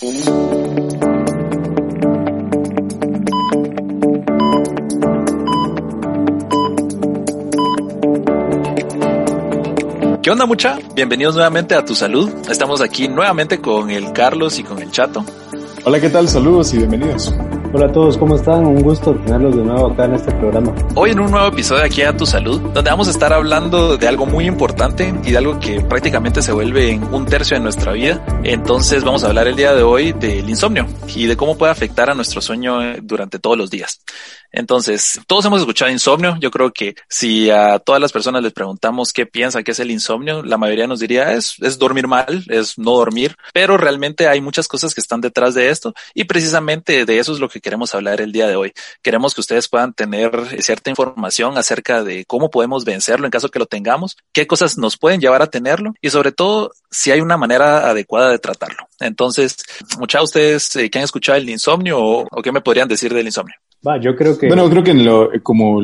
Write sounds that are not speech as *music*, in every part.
¿Qué onda mucha? Bienvenidos nuevamente a Tu Salud. Estamos aquí nuevamente con el Carlos y con el Chato. Hola, ¿qué tal? Saludos y bienvenidos. Hola a todos, ¿cómo están? Un gusto tenerlos de nuevo acá en este programa. Hoy en un nuevo episodio aquí a Tu Salud, donde vamos a estar hablando de algo muy importante y de algo que prácticamente se vuelve en un tercio de nuestra vida. Entonces vamos a hablar el día de hoy del insomnio y de cómo puede afectar a nuestro sueño eh, durante todos los días. Entonces, todos hemos escuchado insomnio. Yo creo que si a todas las personas les preguntamos qué piensan que es el insomnio, la mayoría nos diría es, es dormir mal, es no dormir, pero realmente hay muchas cosas que están detrás de esto y precisamente de eso es lo que queremos hablar el día de hoy. Queremos que ustedes puedan tener cierta información acerca de cómo podemos vencerlo en caso que lo tengamos, qué cosas nos pueden llevar a tenerlo y sobre todo si hay una manera adecuada de tratarlo. Entonces, muchas de ustedes eh, que han escuchado el insomnio o, o qué me podrían decir del insomnio. Va, yo creo que... Bueno, creo que en lo, como,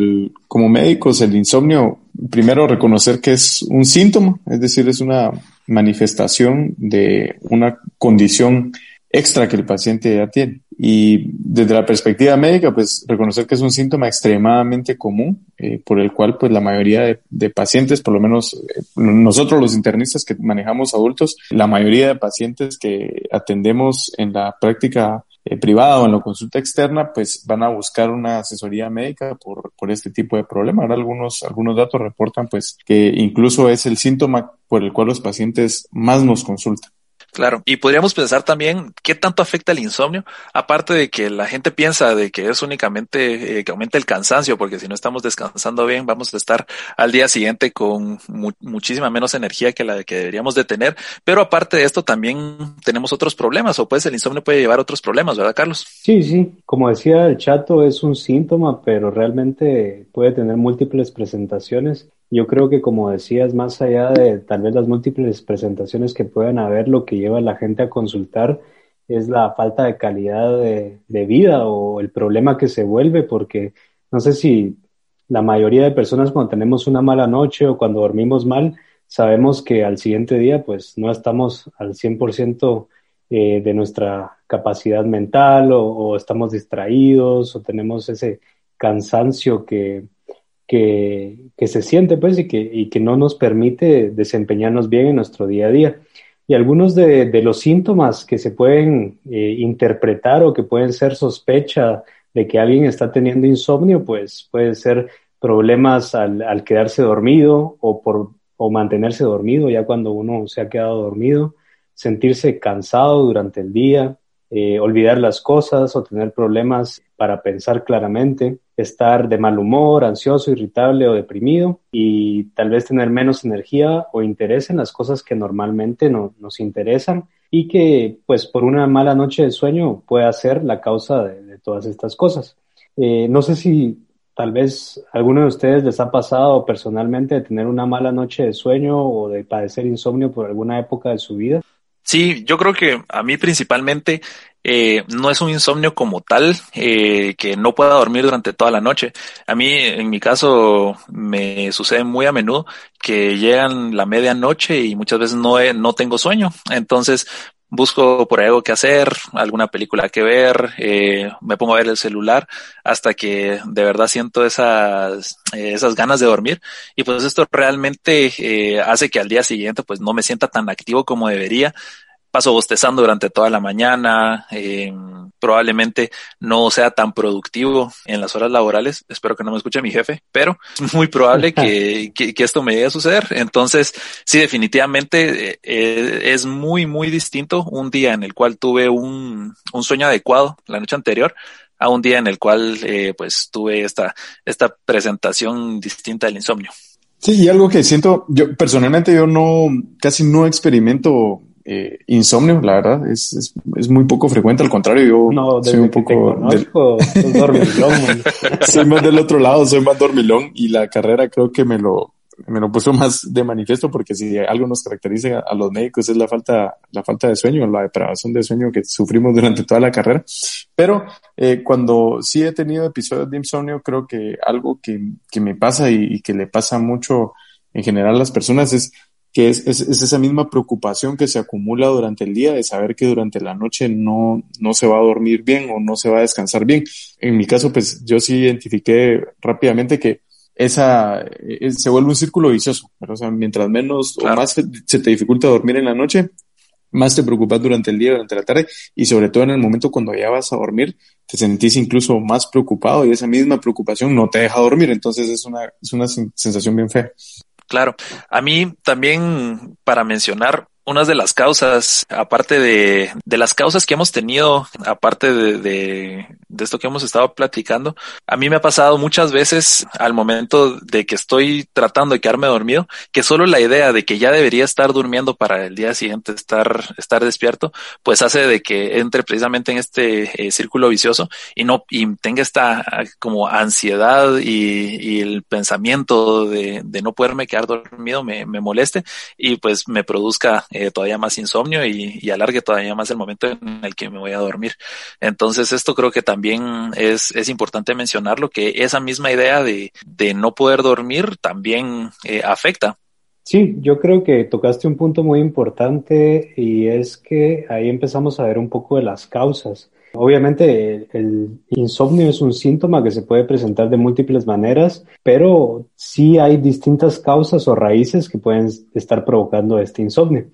médicos el insomnio, primero reconocer que es un síntoma, es decir, es una manifestación de una condición extra que el paciente ya tiene. Y desde la perspectiva médica, pues reconocer que es un síntoma extremadamente común, eh, por el cual pues la mayoría de, de pacientes, por lo menos eh, nosotros los internistas que manejamos adultos, la mayoría de pacientes que atendemos en la práctica eh, privada o en la consulta externa, pues van a buscar una asesoría médica por, por este tipo de problema. Ahora algunos, algunos datos reportan pues que incluso es el síntoma por el cual los pacientes más nos consultan. Claro, y podríamos pensar también qué tanto afecta el insomnio, aparte de que la gente piensa de que es únicamente eh, que aumenta el cansancio, porque si no estamos descansando bien, vamos a estar al día siguiente con mu muchísima menos energía que la que deberíamos de tener. Pero aparte de esto, también tenemos otros problemas, o pues el insomnio puede llevar a otros problemas, ¿verdad, Carlos? Sí, sí. Como decía el chato, es un síntoma, pero realmente puede tener múltiples presentaciones yo creo que, como decías, más allá de tal vez las múltiples presentaciones que puedan haber, lo que lleva a la gente a consultar es la falta de calidad de, de vida o el problema que se vuelve, porque no sé si la mayoría de personas cuando tenemos una mala noche o cuando dormimos mal, sabemos que al siguiente día pues no estamos al 100% eh, de nuestra capacidad mental o, o, estamos distraídos o tenemos ese cansancio que, que, que se siente pues y que, y que no nos permite desempeñarnos bien en nuestro día a día. Y algunos de, de los síntomas que se pueden eh, interpretar o que pueden ser sospecha de que alguien está teniendo insomnio, pues puede ser problemas al, al quedarse dormido o por o mantenerse dormido ya cuando uno se ha quedado dormido, sentirse cansado durante el día, eh, olvidar las cosas o tener problemas para pensar claramente, estar de mal humor, ansioso, irritable o deprimido y tal vez tener menos energía o interés en las cosas que normalmente no, nos interesan y que pues por una mala noche de sueño puede ser la causa de, todas estas cosas. Eh, no sé si tal vez alguno de ustedes les ha pasado personalmente de tener una mala noche de sueño o de padecer insomnio por alguna época de su vida. Sí, yo creo que a mí principalmente eh, no es un insomnio como tal, eh, que no pueda dormir durante toda la noche. A mí, en mi caso, me sucede muy a menudo que llegan la medianoche y muchas veces no, no tengo sueño. Entonces, busco por algo que hacer, alguna película que ver, eh, me pongo a ver el celular hasta que de verdad siento esas, eh, esas ganas de dormir. Y pues esto realmente eh, hace que al día siguiente pues no me sienta tan activo como debería. Paso bostezando durante toda la mañana, eh, probablemente no sea tan productivo en las horas laborales. Espero que no me escuche mi jefe, pero es muy probable que, *laughs* que, que esto me llegue a suceder. Entonces, sí, definitivamente eh, es muy, muy distinto un día en el cual tuve un, un sueño adecuado la noche anterior a un día en el cual eh, pues tuve esta, esta presentación distinta del insomnio. Sí, y algo que siento, yo personalmente yo no, casi no experimento eh, insomnio, la verdad, es, es, es, muy poco frecuente, al contrario, yo no, soy un poco... Conozco, del... dormilón, *laughs* soy más del otro lado, soy más dormilón y la carrera creo que me lo, me lo puso más de manifiesto porque si algo nos caracteriza a los médicos es la falta, la falta de sueño, la depravación de sueño que sufrimos durante toda la carrera. Pero eh, cuando sí he tenido episodios de insomnio, creo que algo que, que me pasa y, y, que le pasa mucho en general a las personas es que es, es, esa misma preocupación que se acumula durante el día de saber que durante la noche no, no se va a dormir bien o no se va a descansar bien. En mi caso, pues yo sí identifiqué rápidamente que esa eh, se vuelve un círculo vicioso. O sea, mientras menos o más se te dificulta dormir en la noche, más te preocupas durante el día, durante la tarde y sobre todo en el momento cuando ya vas a dormir, te sentís incluso más preocupado y esa misma preocupación no te deja dormir. Entonces es una, es una sensación bien fea. Claro. A mí también, para mencionar, unas de las causas, aparte de, de las causas que hemos tenido, aparte de, de, de, esto que hemos estado platicando, a mí me ha pasado muchas veces al momento de que estoy tratando de quedarme dormido, que solo la idea de que ya debería estar durmiendo para el día siguiente estar, estar despierto, pues hace de que entre precisamente en este eh, círculo vicioso y no, y tenga esta como ansiedad y, y el pensamiento de, de no poderme quedar dormido me, me moleste y pues me produzca eh, todavía más insomnio y, alargue todavía más el momento en el que me voy a dormir. Entonces esto creo que también es, es importante mencionarlo, que esa misma idea de, de no poder dormir también eh, afecta. Sí, yo creo que tocaste un punto muy importante y es que ahí empezamos a ver un poco de las causas. Obviamente el, insomnio es un síntoma que se puede presentar de múltiples maneras, pero sí hay distintas causas o raíces que pueden estar provocando este insomnio.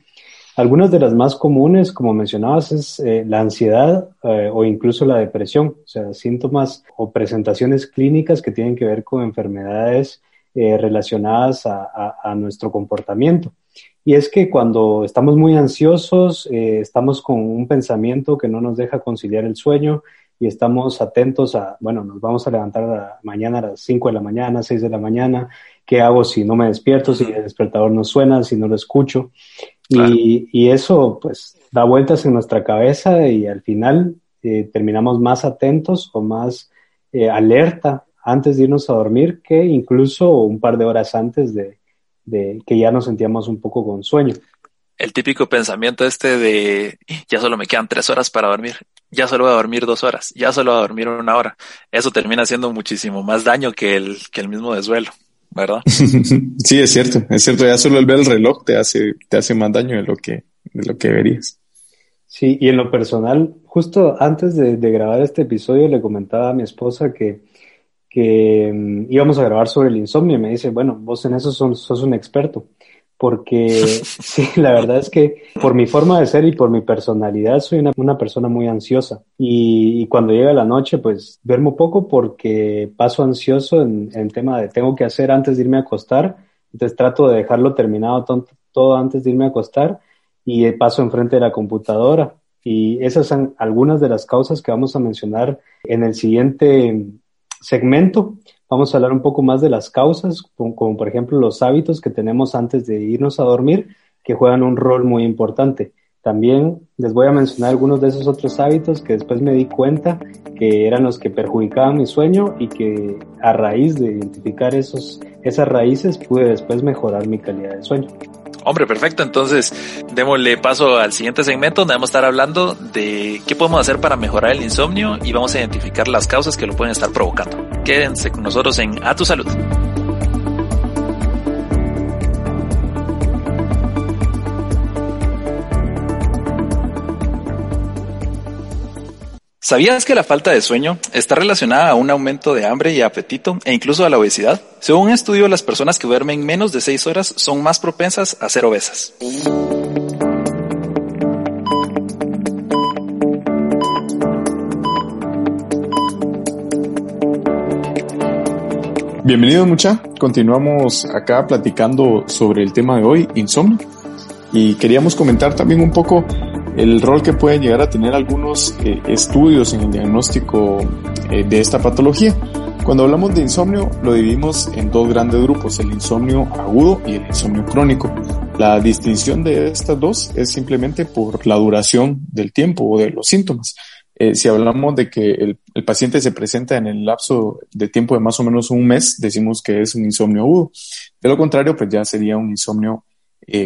Algunas de las más comunes, como mencionabas, es eh, la ansiedad eh, o incluso la depresión, o sea, síntomas o presentaciones clínicas que tienen que ver con enfermedades eh, relacionadas a, a, nuestro comportamiento. Y es que cuando estamos muy ansiosos, estamos con un pensamiento que no nos deja conciliar el sueño y estamos atentos a, bueno, nos vamos a levantar mañana a las 5 de la mañana, 6 de la mañana, ¿qué hago si no me despierto, si el despertador no suena, si no lo escucho? Y, y, eso pues da vueltas en nuestra cabeza y al final eh, terminamos más atentos o más eh, alerta antes de irnos a dormir que incluso un par de horas antes de, de, que ya nos sentíamos un poco con sueño. El típico pensamiento este de ya solo me quedan tres horas para dormir, ya solo voy a dormir dos horas, ya solo voy a dormir una hora. Eso termina haciendo muchísimo más daño que el, que el mismo desvelo. ¿Verdad? *laughs* sí, es cierto, es cierto, ya solo el ver el reloj te hace, te hace más daño de lo que, de lo que verías. Sí, y en lo personal, justo antes de, de grabar este episodio le comentaba a mi esposa que, que um, íbamos a grabar sobre el insomnio y me dice, bueno, vos en eso sos, sos un experto porque *laughs* sí, la verdad es que por mi forma de ser y por mi personalidad soy una, una persona muy ansiosa. Y, y, cuando llega la noche pues duermo poco porque paso ansioso en, en, tema de tengo que hacer antes de irme a acostar, entonces trato de dejarlo terminado todo, todo antes de irme a acostar y paso enfrente de la computadora. Y esas son algunas de las causas que vamos a mencionar en el siguiente segmento Vamos a hablar un poco más de las causas, como, por ejemplo los hábitos que tenemos antes de irnos a dormir, que juegan un rol muy importante. También les voy a mencionar algunos de esos otros hábitos que después me di cuenta que eran los que perjudicaban mi sueño y que a raíz de identificar esos, esas raíces pude después mejorar mi calidad de sueño. Hombre, perfecto. Entonces, démosle paso al siguiente segmento donde vamos a estar hablando de qué podemos hacer para mejorar el insomnio y vamos a identificar las causas que lo pueden estar provocando. Quédense con nosotros en A Tu Salud. ¿Sabías que la falta de sueño está relacionada a un aumento de hambre y apetito e incluso a la obesidad? Según un estudio, las personas que duermen menos de 6 horas son más propensas a ser obesas. Bienvenidos mucha, continuamos acá platicando sobre el tema de hoy, insomnio. Y queríamos comentar también un poco el rol que pueden llegar a tener algunos eh, estudios en el diagnóstico eh, de esta patología. Cuando hablamos de insomnio, lo dividimos en dos grandes grupos, el insomnio agudo y el insomnio crónico. La distinción de estas dos es simplemente por la duración del tiempo o de los síntomas. Eh, si hablamos de que el, el, paciente se presenta en el lapso de tiempo de más o menos un mes, decimos que es un insomnio agudo. De lo contrario, pues ya sería un insomnio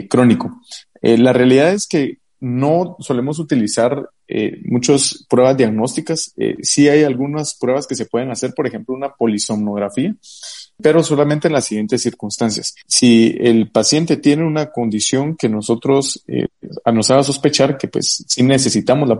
crónico. la realidad es que no solemos utilizar eh, muchas pruebas diagnósticas. Eh, sí hay algunas pruebas que se pueden hacer, por ejemplo, una polisomnografía, pero solamente en las siguientes circunstancias. Si el paciente tiene una condición que nosotros eh, nos haga sospechar que pues sí necesitamos la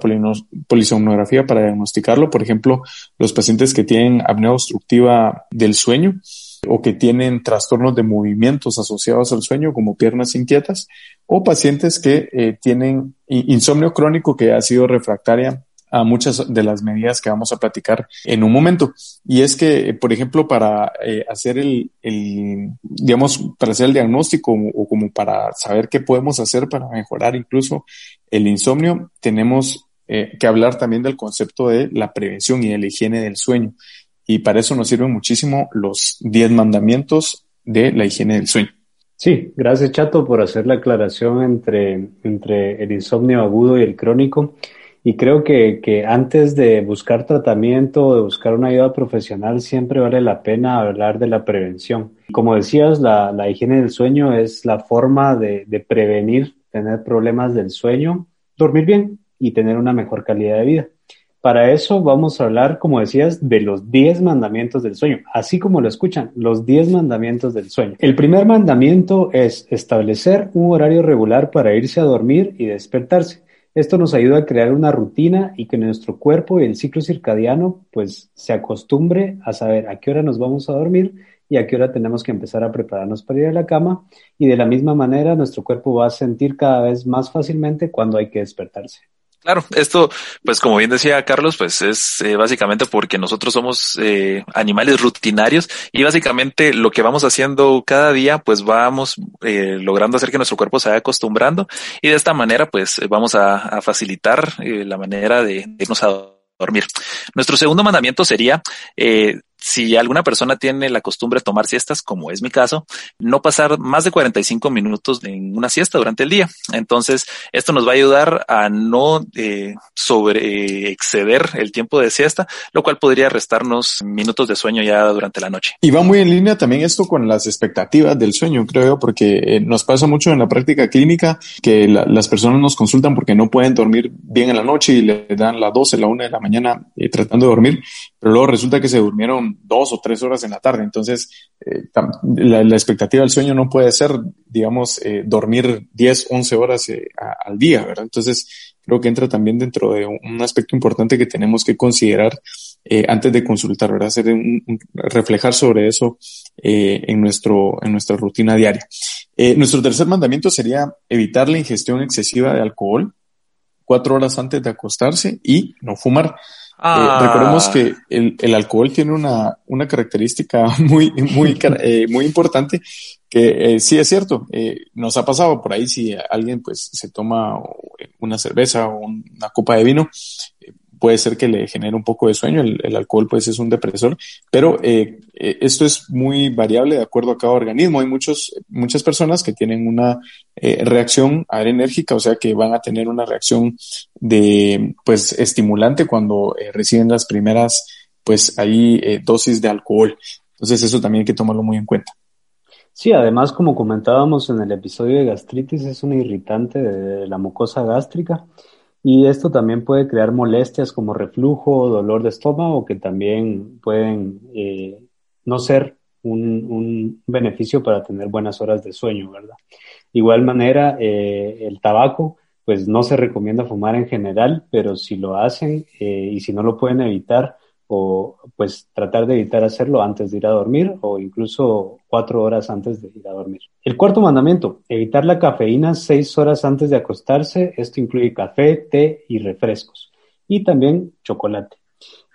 polisomnografía para diagnosticarlo, por ejemplo, los pacientes que tienen apnea obstructiva del sueño, o que tienen trastornos de movimientos asociados al sueño como piernas inquietas o pacientes que eh, tienen insomnio crónico que ha sido refractaria a muchas de las medidas que vamos a platicar en un momento. Y es que, por ejemplo, para eh, hacer el, digamos, para hacer el diagnóstico o como para saber qué podemos hacer para mejorar incluso el insomnio, tenemos eh, que hablar también del concepto de la prevención y de la higiene del sueño. Y para eso nos sirven muchísimo los 10 mandamientos de la higiene del sueño. Sí, gracias Chato por hacer la aclaración entre, entre el insomnio agudo y el crónico. Y creo que, que antes de buscar tratamiento o de buscar una ayuda profesional, siempre vale la pena hablar de la prevención. Como decías, la, la higiene del sueño es la forma de, de prevenir tener problemas del sueño, dormir bien y tener una mejor calidad de vida. Para eso vamos a hablar, como decías, de los 10 mandamientos del sueño, así como lo escuchan, los 10 mandamientos del sueño. El primer mandamiento es establecer un horario regular para irse a dormir y despertarse. Esto nos ayuda a crear una rutina y que nuestro cuerpo y el ciclo circadiano pues se acostumbre a saber a qué hora nos vamos a dormir y a qué hora tenemos que empezar a prepararnos para ir a la cama y de la misma manera nuestro cuerpo va a sentir cada vez más fácilmente cuando hay que despertarse. Claro, esto, pues como bien decía Carlos, pues es eh, básicamente porque nosotros somos eh, animales rutinarios y básicamente lo que vamos haciendo cada día, pues vamos eh, logrando hacer que nuestro cuerpo se vaya acostumbrando y de esta manera, pues vamos a, a facilitar la manera de irnos a dormir. Nuestro segundo mandamiento sería eh, si alguna persona tiene la costumbre de tomar siestas, como es mi caso, no pasar más de 45 minutos en una siesta durante el día. Entonces, esto nos va a ayudar a no eh, sobre exceder el tiempo de siesta, lo cual podría restarnos minutos de sueño ya durante la noche. Y va muy en línea también esto con las expectativas del sueño, creo, porque eh, nos pasa mucho en la práctica clínica que las personas nos consultan porque no pueden dormir bien en la noche y le dan las 12, la 1 de la mañana eh, tratando de dormir, pero luego resulta que se durmieron dos o tres horas en la tarde. Entonces, eh, la, expectativa del sueño no puede ser, digamos, eh, dormir 10, 11 horas eh, al día, ¿verdad? Entonces, creo que entra también dentro de un aspecto importante que tenemos que considerar antes de consultar, ¿verdad? Hacer reflejar sobre eso en, nuestro, en nuestra rutina diaria. nuestro tercer mandamiento sería evitar la ingestión excesiva de alcohol cuatro horas antes de acostarse y no fumar. Eh, recordemos que el, el, alcohol tiene una, una característica *laughs* muy, muy, eh, muy importante que eh, sí es cierto, nos ha pasado por ahí si alguien pues se toma una cerveza o una copa de vino, puede ser que le genere un poco de sueño, el, alcohol pues es un depresor, pero eh, eh, esto es muy variable de acuerdo a cada organismo. Hay muchos, muchas personas que tienen una eh, reacción adrenérgica, o sea que van a tener una reacción de pues estimulante cuando reciben las primeras pues ahí dosis de alcohol. Entonces eso también hay que tomarlo muy en cuenta. Sí, además, como comentábamos en el episodio de gastritis, es un irritante de la mucosa gástrica y esto también puede crear molestias como reflujo, dolor de estómago, que también pueden eh, no ser un, beneficio para tener buenas horas de sueño, ¿verdad? Igual manera, eh, el tabaco, pues no se recomienda fumar en general, pero si lo hacen eh, y si no lo pueden evitar, o pues tratar de evitar hacerlo antes de ir a dormir o incluso cuatro horas antes de ir a dormir. El cuarto mandamiento, evitar la cafeína seis horas antes de acostarse. Esto incluye café, té y refrescos y también chocolate.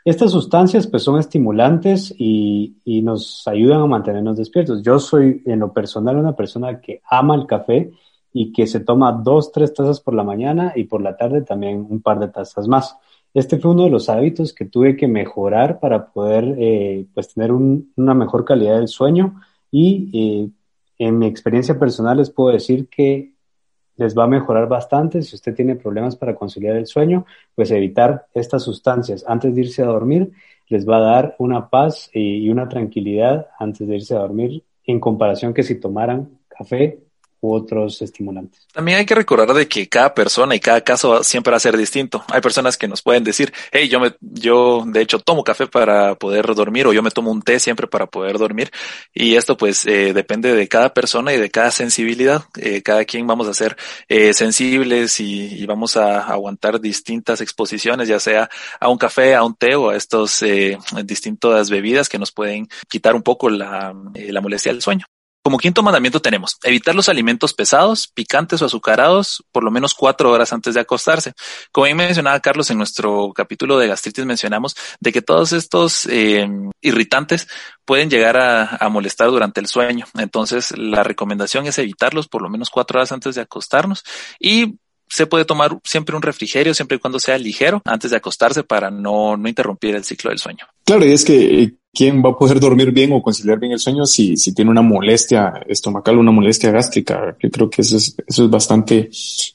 Estas sustancias pues son estimulantes y, y nos ayudan a mantenernos despiertos. Yo soy en lo personal una persona que ama el café y que se toma dos, tres tazas por la mañana y por la tarde también un par de tazas más. Este fue uno de los hábitos que tuve que mejorar para poder eh, pues tener una mejor calidad del sueño. Y eh, en mi experiencia personal les puedo decir que les va a mejorar bastante. Si usted tiene problemas para conciliar el sueño, pues evitar estas sustancias. Antes de irse a dormir les va a dar una paz y una tranquilidad antes de irse a dormir en comparación que si tomaran café u otros estimulantes. También hay que recordar de que cada persona y cada caso siempre va a ser distinto. Hay personas que nos pueden decir, hey, yo me, yo de hecho tomo café para poder dormir o yo me tomo un té siempre para poder dormir. Y esto pues eh, depende de cada persona y de cada sensibilidad. Eh, cada quien vamos a ser eh, sensibles y, vamos a aguantar distintas exposiciones, ya sea a un café, a un té o a estos eh, distintas bebidas que nos pueden quitar un poco la molestia del sueño. Como quinto mandamiento tenemos evitar los alimentos pesados, picantes o azucarados por lo menos cuatro horas antes de acostarse. Como bien mencionaba Carlos en nuestro capítulo de gastritis mencionamos de que todos estos eh, irritantes pueden llegar a, a, molestar durante el sueño. Entonces la recomendación es evitarlos por lo menos cuatro horas antes de acostarnos y se puede tomar siempre un refrigerio, siempre y cuando sea ligero, antes de acostarse para no, no interrumpir el ciclo del sueño. Claro, y es que eh, quién va a poder dormir bien o conciliar bien el sueño si, si tiene una molestia estomacal o una molestia gástrica. Yo creo que eso es, eso es bastante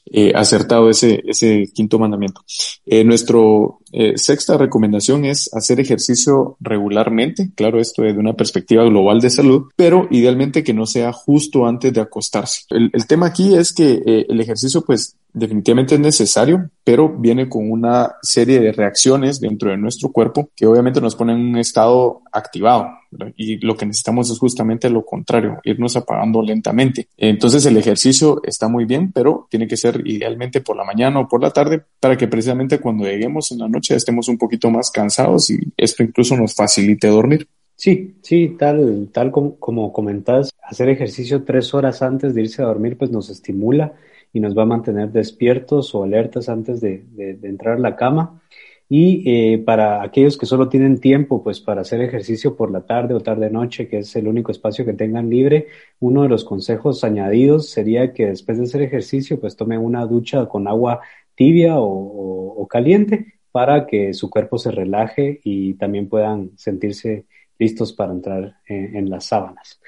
eh, acertado, ese, ese quinto mandamiento. Eh, nuestro eh, sexta recomendación es hacer ejercicio regularmente. Claro, esto de una perspectiva global de salud, pero idealmente que no sea justo antes de acostarse. El, el tema aquí es que eh, el ejercicio, pues, definitivamente es necesario, pero viene con una serie de reacciones dentro de nuestro cuerpo que obviamente nos ponen en un estado activado. Y lo que necesitamos es justamente lo contrario, irnos apagando lentamente. Entonces el ejercicio está muy bien, pero tiene que ser idealmente por la mañana o por la tarde para que precisamente cuando lleguemos en la noche estemos un poquito más cansados y esto incluso nos facilite dormir. Sí, sí, tal, tal como, como comentás, hacer ejercicio tres horas antes de irse a dormir pues nos estimula y nos va a mantener despiertos o alertas antes de, entrar a la cama. Y eh, para aquellos que solo tienen tiempo, pues para hacer ejercicio por la tarde o tarde-noche, que es el único espacio que tengan libre, uno de los consejos añadidos sería que después de hacer ejercicio, pues tomen una ducha con agua tibia o, caliente para que su cuerpo se relaje y también puedan sentirse listos para entrar en, en las sábanas.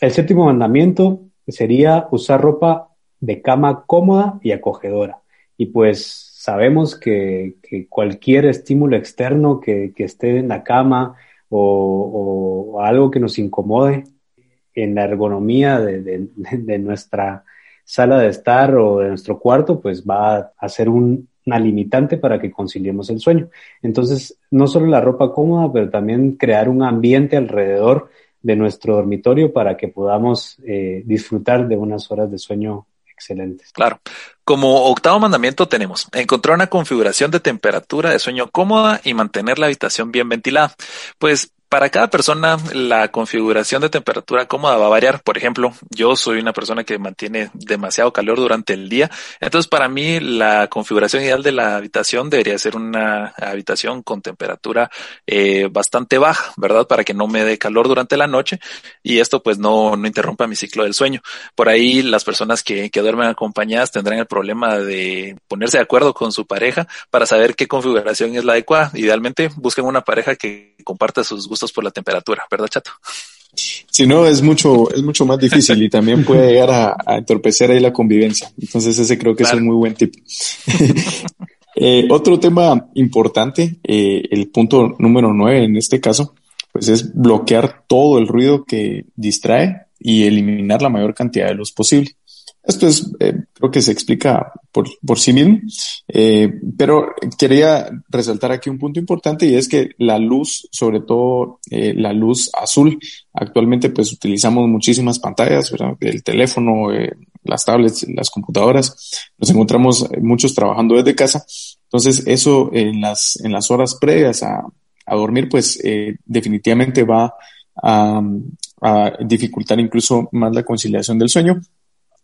El séptimo mandamiento sería usar ropa de cama cómoda y acogedora. Y pues sabemos que, cualquier estímulo externo que, esté en la cama o, algo que nos incomode en la ergonomía de, nuestra sala de estar o de nuestro cuarto, pues va a ser un, una limitante para que conciliemos el sueño. Entonces, no solo la ropa cómoda, pero también crear un ambiente alrededor de nuestro dormitorio para que podamos eh, disfrutar de unas horas de sueño excelentes. Claro. Como octavo mandamiento tenemos encontrar una configuración de temperatura de sueño cómoda y mantener la habitación bien ventilada. Pues para cada persona la configuración de temperatura cómoda va a variar. Por ejemplo, yo soy una persona que mantiene demasiado calor durante el día. Entonces, para mí la configuración ideal de la habitación debería ser una habitación con temperatura eh, bastante baja, ¿verdad? Para que no me dé calor durante la noche y esto pues no, no interrumpa mi ciclo del sueño. Por ahí las personas que, que duermen acompañadas tendrán el problema de ponerse de acuerdo con su pareja para saber qué configuración es la adecuada. Idealmente busquen una pareja que comparta sus gustos por la temperatura, ¿verdad, Chato? Si no, es mucho, es mucho más difícil y también puede llegar a, a entorpecer ahí la convivencia. Entonces ese creo que claro. es un muy buen tip. *laughs* eh, otro tema importante, eh, el punto número nueve en este caso, pues es bloquear todo el ruido que distrae y eliminar la mayor cantidad de luz posible. Esto es, eh, creo que se explica por, por sí mismo, eh, pero quería resaltar aquí un punto importante y es que la luz, sobre todo eh, la luz azul, actualmente pues utilizamos muchísimas pantallas, el teléfono, eh, las tablets, las computadoras, nos encontramos muchos trabajando desde casa, entonces eso en las, en las horas previas a, a dormir pues definitivamente va a dificultar incluso más la conciliación del sueño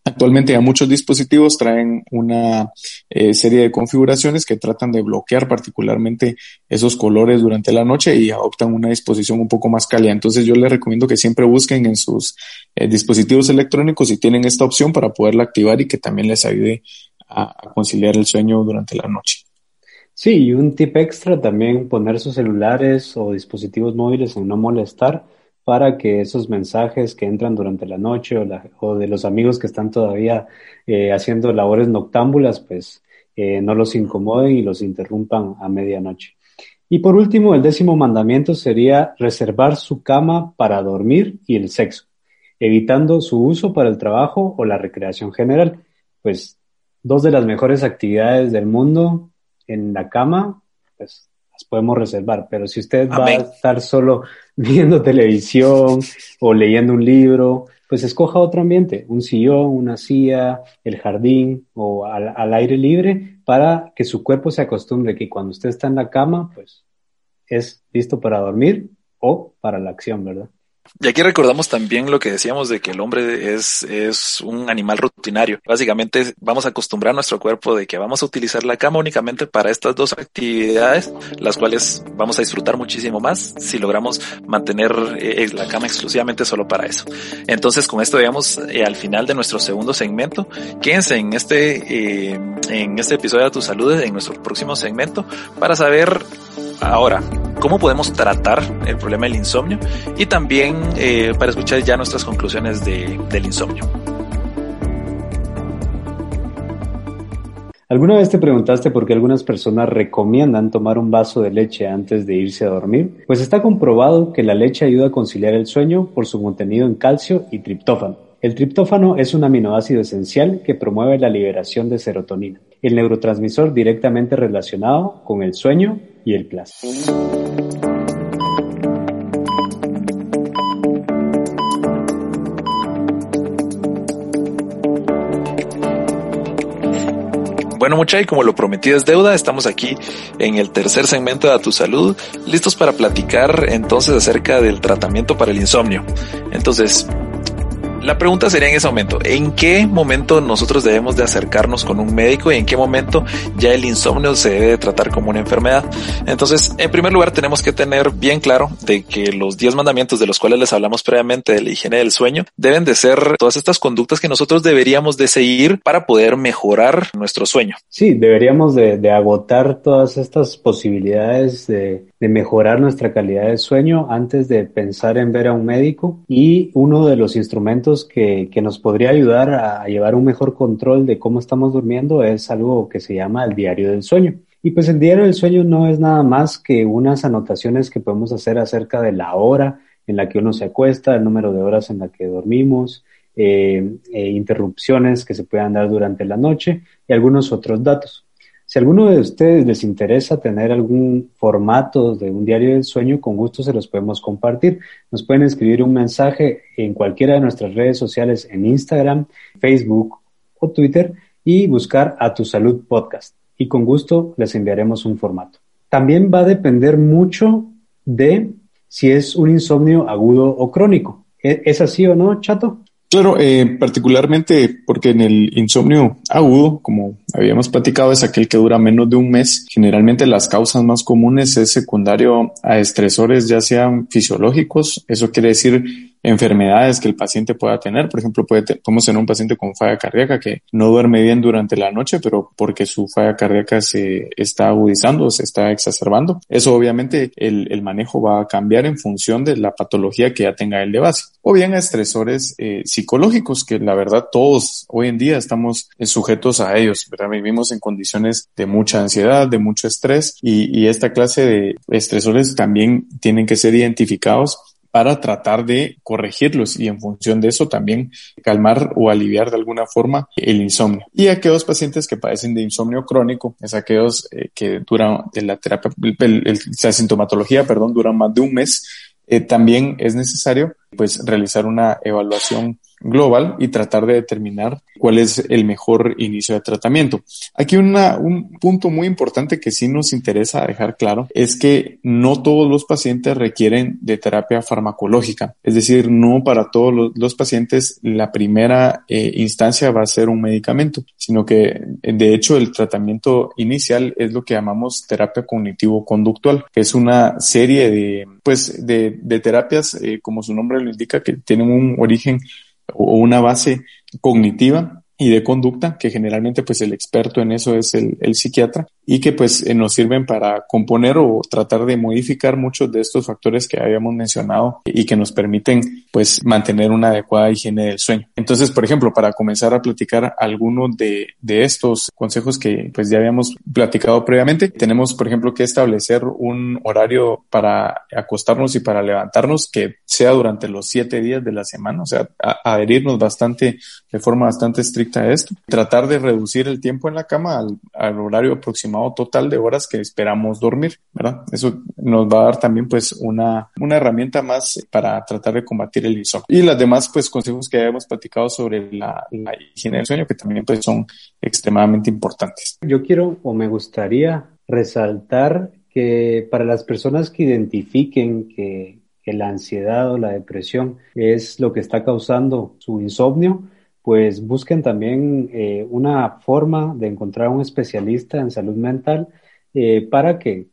Actualmente ya muchos dispositivos traen una eh, serie de configuraciones que tratan de bloquear particularmente esos colores durante la noche y adoptan una disposición un poco más cálida. Entonces yo les recomiendo que siempre busquen en sus eh, dispositivos electrónicos si tienen esta opción para poderla activar y que también les ayude a, a conciliar el sueño durante la noche. Sí, y un tip extra también poner sus celulares o dispositivos móviles en no molestar para que esos mensajes que entran durante la noche o, de los amigos que están todavía eh, haciendo labores noctámbulas, pues eh, no los incomoden y los interrumpan a medianoche. Y por último, el décimo mandamiento sería reservar su cama para dormir y el sexo. evitando su uso para el trabajo o la recreación general. Pues dos de las mejores actividades del mundo en la cama, pues las podemos reservar, pero si usted va a estar solo *laughs* viendo televisión o leyendo un libro, pues escoja otro ambiente, un sillón, una silla, el jardín o al, al aire libre para que su cuerpo se acostumbre que cuando usted está en la cama, pues es listo para dormir o para la acción, ¿verdad? Y aquí recordamos también lo que decíamos de que el hombre es, es un animal rutinario. Básicamente vamos a acostumbrar nuestro cuerpo de que vamos a utilizar la cama únicamente para estas dos actividades, las cuales vamos a disfrutar muchísimo más si logramos mantener eh, la cama exclusivamente solo para eso. Entonces con esto veamos eh, al final de nuestro segundo segmento. Quédense en este, eh, en este episodio de Tu Salud, en nuestro próximo segmento, para saber ahora cómo podemos tratar el problema del insomnio y también eh, para escuchar ya nuestras conclusiones de, del insomnio. ¿Alguna vez te preguntaste por qué algunas personas recomiendan tomar un vaso de leche antes de irse a dormir? Pues está comprobado que la leche ayuda a conciliar el sueño por su contenido en calcio y triptófano. El triptófano es un aminoácido esencial que promueve la liberación de serotonina, el neurotransmisor directamente relacionado con el sueño y el placer. Bueno, mucha y como lo prometido es deuda, estamos aquí en el tercer segmento de A Tu Salud, listos para platicar entonces acerca del tratamiento para el insomnio. Entonces, la pregunta sería en ese momento, ¿en qué momento nosotros debemos de acercarnos con un médico y en qué momento ya el insomnio se debe tratar como una enfermedad? Entonces, en primer lugar, tenemos que tener bien claro de que los 10 mandamientos de los cuales les hablamos previamente de la higiene del sueño deben de ser todas estas conductas que nosotros deberíamos de seguir para poder mejorar nuestro sueño. Sí, deberíamos de, de agotar todas estas posibilidades de, de mejorar nuestra calidad de sueño antes de pensar en ver a un médico y uno de los instrumentos que, nos podría ayudar a llevar un mejor control de cómo estamos durmiendo es algo que se llama el diario del sueño. Y pues el diario del sueño no es nada más que unas anotaciones que podemos hacer acerca de la hora en la que uno se acuesta, el número de horas en la que dormimos, eh, eh, interrupciones que se puedan dar durante la noche y algunos otros datos. Si alguno de ustedes les interesa tener algún formato de un diario del sueño, con gusto se los podemos compartir. Nos pueden escribir un mensaje en cualquiera de nuestras redes sociales en Instagram, Facebook o Twitter y buscar a tu salud podcast. Y con gusto les enviaremos un formato. También va a depender mucho de si es un insomnio agudo o crónico. ¿E-, ¿Es así o no, Chato? Claro, eh, particularmente porque en el insomnio agudo, como habíamos platicado, es aquel que dura menos de un mes. Generalmente las causas más comunes es secundario a estresores, ya sean fisiológicos, eso quiere decir enfermedades que el paciente pueda tener. Por ejemplo, puede podemos tener un paciente con falla cardíaca que no duerme bien durante la noche, pero porque su falla cardíaca se está agudizando, se está exacerbando. Eso obviamente el, el manejo va a cambiar en función de la patología que ya tenga el de base. O bien a estresores eh, psicológicos, que la verdad todos hoy en día estamos sujetos a ellos, ¿verdad? Vivimos en condiciones de mucha ansiedad, de mucho estrés y, y esta clase de estresores también tienen que ser identificados para tratar de corregirlos y en función de eso también calmar o aliviar de alguna forma el insomnio. Y aquellos pacientes que padecen de insomnio crónico, es aquellos eh, que duran de la terapia, la sintomatología, perdón, duran más de un mes, eh, también es necesario pues realizar una evaluación global y tratar de determinar cuál es el mejor inicio de tratamiento. Aquí un punto muy importante que sí nos interesa dejar claro es que no todos los pacientes requieren de terapia farmacológica, es decir, no para todos los, pacientes la primera eh, instancia va a ser un medicamento, sino que de hecho el tratamiento inicial es lo que llamamos terapia cognitivo-conductual, que es una serie de, pues, de terapias, eh, como su nombre indica, que tienen un origen o una base cognitiva y de conducta, que generalmente pues el experto en eso es el, el psiquiatra y que pues eh, nos sirven para componer o tratar de modificar muchos de estos factores que habíamos mencionado y que nos permiten pues mantener una adecuada higiene del sueño. Entonces, por ejemplo, para comenzar a platicar algunos de, de estos consejos que pues ya habíamos platicado previamente, tenemos por ejemplo que establecer un horario para acostarnos y para levantarnos que sea durante los siete días de la semana, o sea, adherirnos bastante de forma bastante estricta a esto, tratar de reducir el tiempo en la cama al, al horario aproximado total de horas que esperamos dormir, ¿verdad? Eso nos va a dar también pues una, una herramienta más para tratar de combatir el insomnio. Y las demás pues consejos que hemos platicado sobre la, la higiene del sueño que también pues son extremadamente importantes. Yo quiero o me gustaría resaltar que para las personas que identifiquen que, que la ansiedad o la depresión es lo que está causando su insomnio, pues busquen también eh, una forma de encontrar un especialista en salud mental eh, para que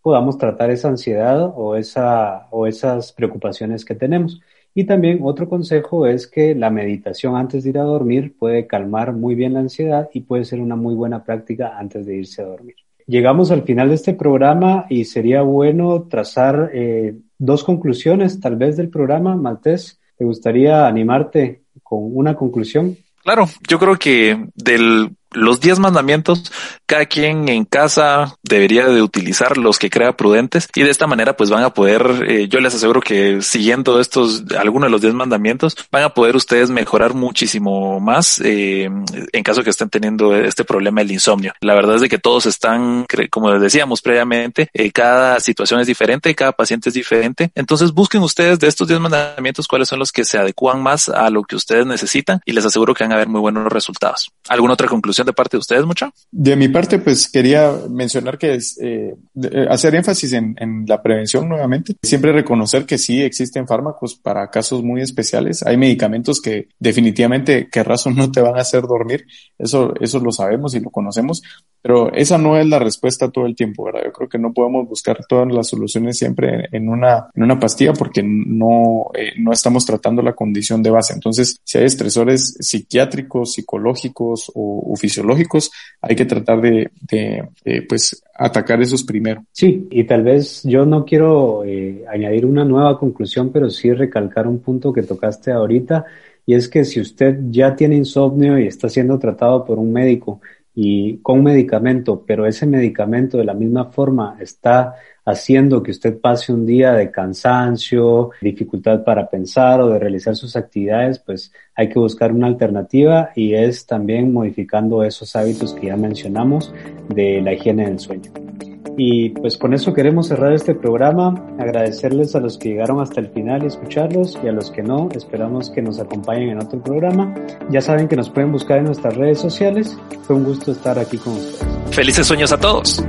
podamos tratar esa ansiedad o, esa, o esas preocupaciones que tenemos. Y también otro consejo es que la meditación antes de ir a dormir puede calmar muy bien la ansiedad y puede ser una muy buena práctica antes de irse a dormir. Llegamos al final de este programa y sería bueno trazar eh, dos conclusiones tal vez del programa. Maltés, ¿te gustaría animarte con una conclusión. Claro, yo creo que del los diez mandamientos, cada quien en casa debería de utilizar los que crea prudentes y de esta manera pues van a poder, eh, yo les aseguro que siguiendo estos, algunos de los diez mandamientos, van a poder ustedes mejorar muchísimo más eh, en caso que estén teniendo este problema del insomnio. La verdad es de que todos están, como les decíamos previamente, eh, cada situación es diferente, cada paciente es diferente. Entonces busquen ustedes de estos diez mandamientos cuáles son los que se adecuan más a lo que ustedes necesitan y les aseguro que van a haber muy buenos resultados. ¿Alguna otra conclusión? De parte de ustedes mucho? De mi parte, pues quería mencionar que es eh, eh, hacer énfasis en, en, la prevención nuevamente. Siempre reconocer que sí existen fármacos para casos muy especiales. Hay medicamentos que definitivamente, que razón no te van a hacer dormir. Eso, eso lo sabemos y lo conocemos. Pero esa no es la respuesta todo el tiempo, ¿verdad? Yo creo que no podemos buscar todas las soluciones siempre en una, en una pastilla porque no, eh, no estamos tratando la condición de base. Entonces, si hay estresores psiquiátricos, psicológicos o, fisiológicos, hay que tratar de, de, pues, atacar esos primero. Sí, y tal vez yo no quiero eh, añadir una nueva conclusión, pero sí recalcar un punto que tocaste ahorita, y es que si usted ya tiene insomnio y está siendo tratado por un médico, y con medicamento, pero ese medicamento de la misma forma está haciendo que usted pase un día de cansancio, dificultad para pensar o de realizar sus actividades, pues hay que buscar una alternativa y es también modificando esos hábitos que ya mencionamos de la higiene del sueño. Y pues con eso queremos cerrar este programa, agradecerles a los que llegaron hasta el final y escucharlos y a los que no, esperamos que nos acompañen en otro programa. Ya saben que nos pueden buscar en nuestras redes sociales. Fue un gusto estar aquí con ustedes. Felices sueños a todos.